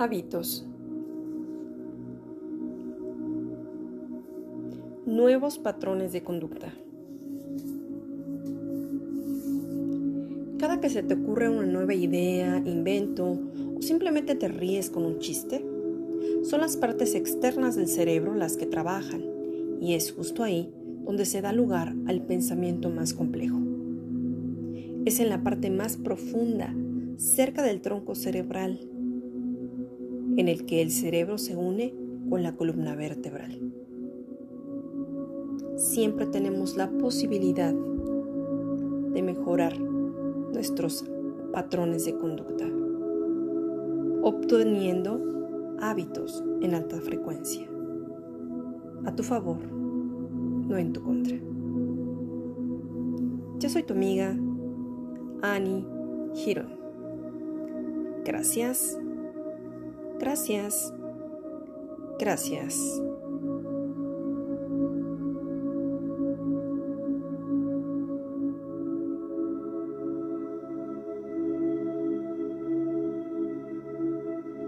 Hábitos. Nuevos patrones de conducta. Cada que se te ocurre una nueva idea, invento o simplemente te ríes con un chiste, son las partes externas del cerebro las que trabajan y es justo ahí donde se da lugar al pensamiento más complejo. Es en la parte más profunda, cerca del tronco cerebral, en el que el cerebro se une con la columna vertebral. Siempre tenemos la posibilidad de mejorar nuestros patrones de conducta, obteniendo hábitos en alta frecuencia, a tu favor, no en tu contra. Yo soy tu amiga Annie Giron. Gracias Gracias. Gracias.